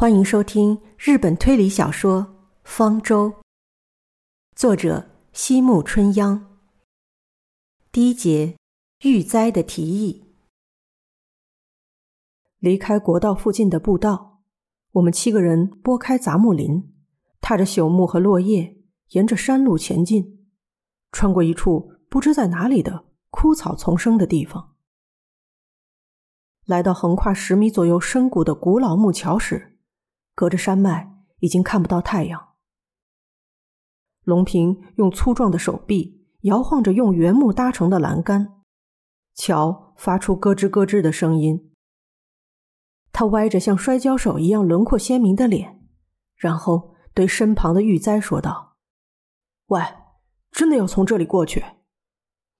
欢迎收听日本推理小说《方舟》，作者西木春央。第一节，遇灾的提议。离开国道附近的步道，我们七个人拨开杂木林，踏着朽木和落叶，沿着山路前进，穿过一处不知在哪里的枯草丛生的地方，来到横跨十米左右深谷的古老木桥时。隔着山脉，已经看不到太阳。龙平用粗壮的手臂摇晃着用原木搭成的栏杆，桥发出咯吱咯吱的声音。他歪着像摔跤手一样轮廓鲜明的脸，然后对身旁的玉哉说道：“喂，真的要从这里过去？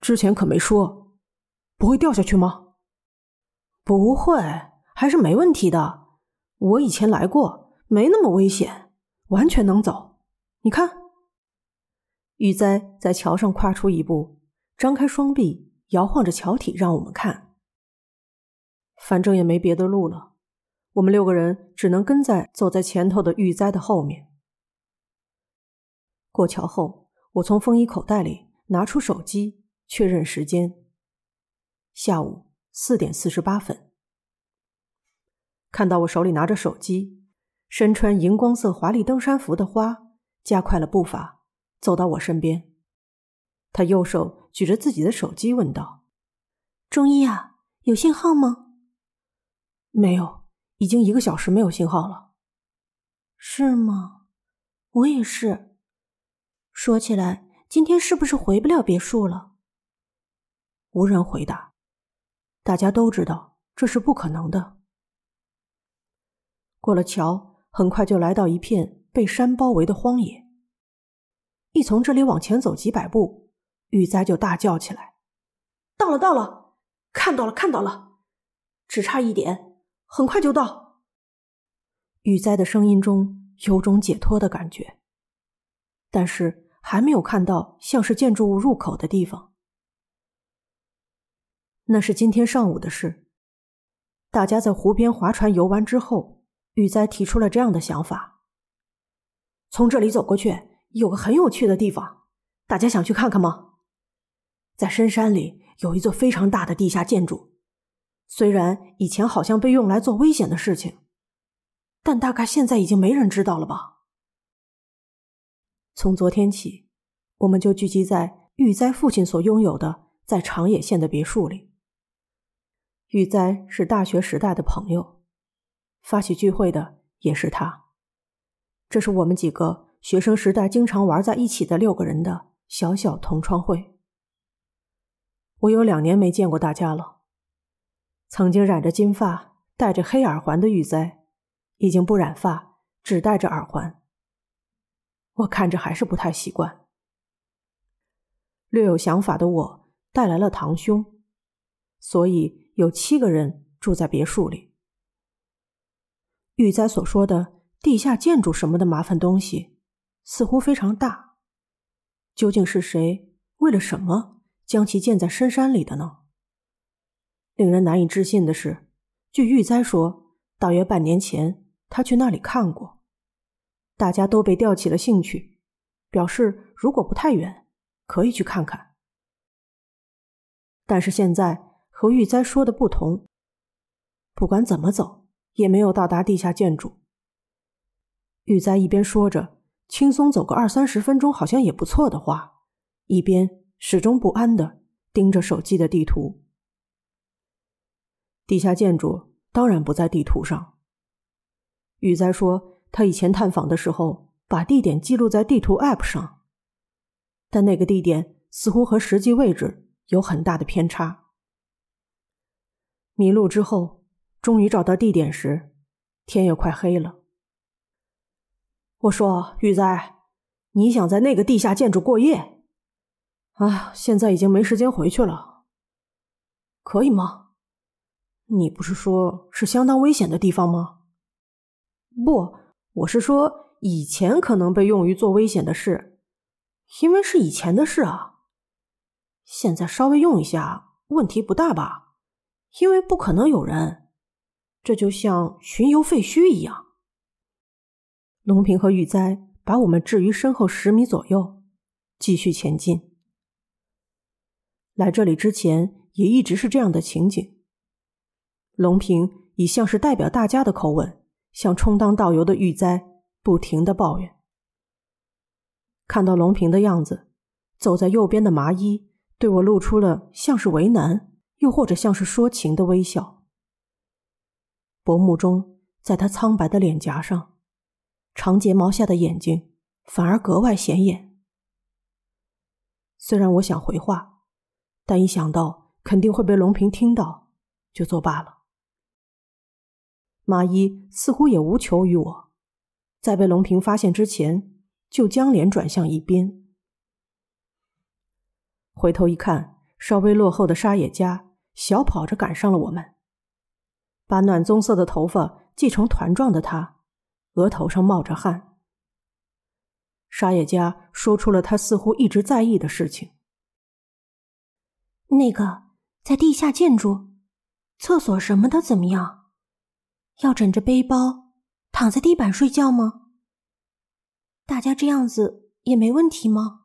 之前可没说，不会掉下去吗？”“不会，还是没问题的。我以前来过。”没那么危险，完全能走。你看，玉哉在桥上跨出一步，张开双臂，摇晃着桥体，让我们看。反正也没别的路了，我们六个人只能跟在走在前头的玉哉的后面。过桥后，我从风衣口袋里拿出手机，确认时间。下午四点四十八分。看到我手里拿着手机。身穿荧光色华丽登山服的花加快了步伐，走到我身边。他右手举着自己的手机，问道：“中医啊，有信号吗？”“没有，已经一个小时没有信号了。”“是吗？我也是。说起来，今天是不是回不了别墅了？”无人回答。大家都知道这是不可能的。过了桥。很快就来到一片被山包围的荒野。一从这里往前走几百步，玉哉就大叫起来：“到了，到了，看到了，看到了，只差一点，很快就到。”玉哉的声音中有种解脱的感觉，但是还没有看到像是建筑物入口的地方。那是今天上午的事。大家在湖边划船游完之后。玉哉提出了这样的想法：从这里走过去，有个很有趣的地方，大家想去看看吗？在深山里有一座非常大的地下建筑，虽然以前好像被用来做危险的事情，但大概现在已经没人知道了吧？从昨天起，我们就聚集在玉哉父亲所拥有的在长野县的别墅里。玉哉是大学时代的朋友。发起聚会的也是他。这是我们几个学生时代经常玩在一起的六个人的小小同窗会。我有两年没见过大家了。曾经染着金发、戴着黑耳环的玉哉，已经不染发，只戴着耳环。我看着还是不太习惯。略有想法的我带来了堂兄，所以有七个人住在别墅里。玉哉所说的地下建筑什么的麻烦东西，似乎非常大。究竟是谁为了什么将其建在深山里的呢？令人难以置信的是，据玉哉说，大约半年前他去那里看过，大家都被吊起了兴趣，表示如果不太远，可以去看看。但是现在和玉哉说的不同，不管怎么走。也没有到达地下建筑。玉哉一边说着“轻松走个二三十分钟好像也不错”的话，一边始终不安的盯着手机的地图。地下建筑当然不在地图上。玉哉说他以前探访的时候把地点记录在地图 App 上，但那个地点似乎和实际位置有很大的偏差。迷路之后。终于找到地点时，天也快黑了。我说：“玉哉，你想在那个地下建筑过夜？啊，现在已经没时间回去了。可以吗？你不是说是相当危险的地方吗？不，我是说以前可能被用于做危险的事，因为是以前的事啊。现在稍微用一下，问题不大吧？因为不可能有人。”这就像巡游废墟一样，龙平和玉哉把我们置于身后十米左右，继续前进。来这里之前也一直是这样的情景。龙平以像是代表大家的口吻，向充当导游的玉哉不停的抱怨。看到龙平的样子，走在右边的麻衣对我露出了像是为难，又或者像是说情的微笑。薄暮中，在他苍白的脸颊上，长睫毛下的眼睛反而格外显眼。虽然我想回话，但一想到肯定会被龙平听到，就作罢了。麻衣似乎也无求于我，在被龙平发现之前。就将脸转向一边，回头一看，稍微落后的沙野家小跑着赶上了我们。把暖棕色的头发系成团状的他，额头上冒着汗。沙野家说出了他似乎一直在意的事情：那个在地下建筑、厕所什么的怎么样？要枕着背包躺在地板睡觉吗？大家这样子也没问题吗？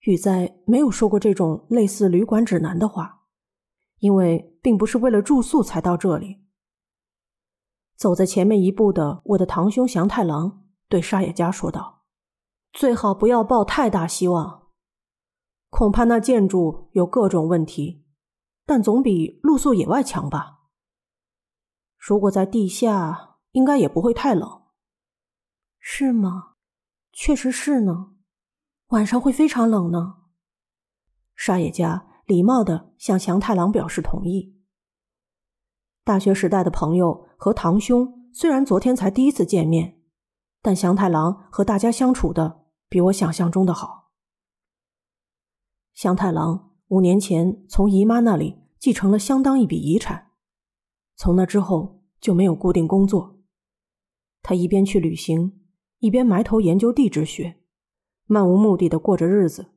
雨在没有说过这种类似旅馆指南的话，因为并不是为了住宿才到这里。走在前面一步的我的堂兄祥太郎对沙野家说道：“最好不要抱太大希望，恐怕那建筑有各种问题，但总比露宿野外强吧。如果在地下，应该也不会太冷。”是吗？确实是呢。晚上会非常冷呢。沙野家礼貌的向祥太郎表示同意。大学时代的朋友和堂兄虽然昨天才第一次见面，但祥太郎和大家相处的比我想象中的好。祥太郎五年前从姨妈那里继承了相当一笔遗产，从那之后就没有固定工作。他一边去旅行。一边埋头研究地质学，漫无目的的过着日子。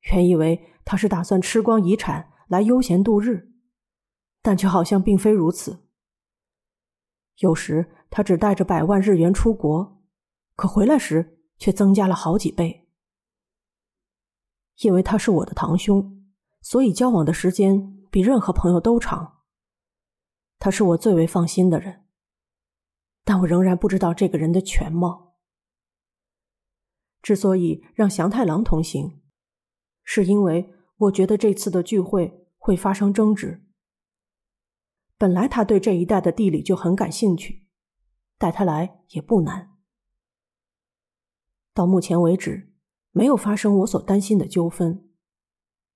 原以为他是打算吃光遗产来悠闲度日，但却好像并非如此。有时他只带着百万日元出国，可回来时却增加了好几倍。因为他是我的堂兄，所以交往的时间比任何朋友都长。他是我最为放心的人。但我仍然不知道这个人的全貌。之所以让祥太郎同行，是因为我觉得这次的聚会会发生争执。本来他对这一带的地理就很感兴趣，带他来也不难。到目前为止，没有发生我所担心的纠纷，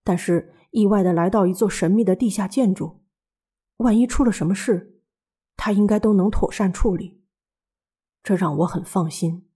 但是意外的来到一座神秘的地下建筑，万一出了什么事，他应该都能妥善处理。这让我很放心。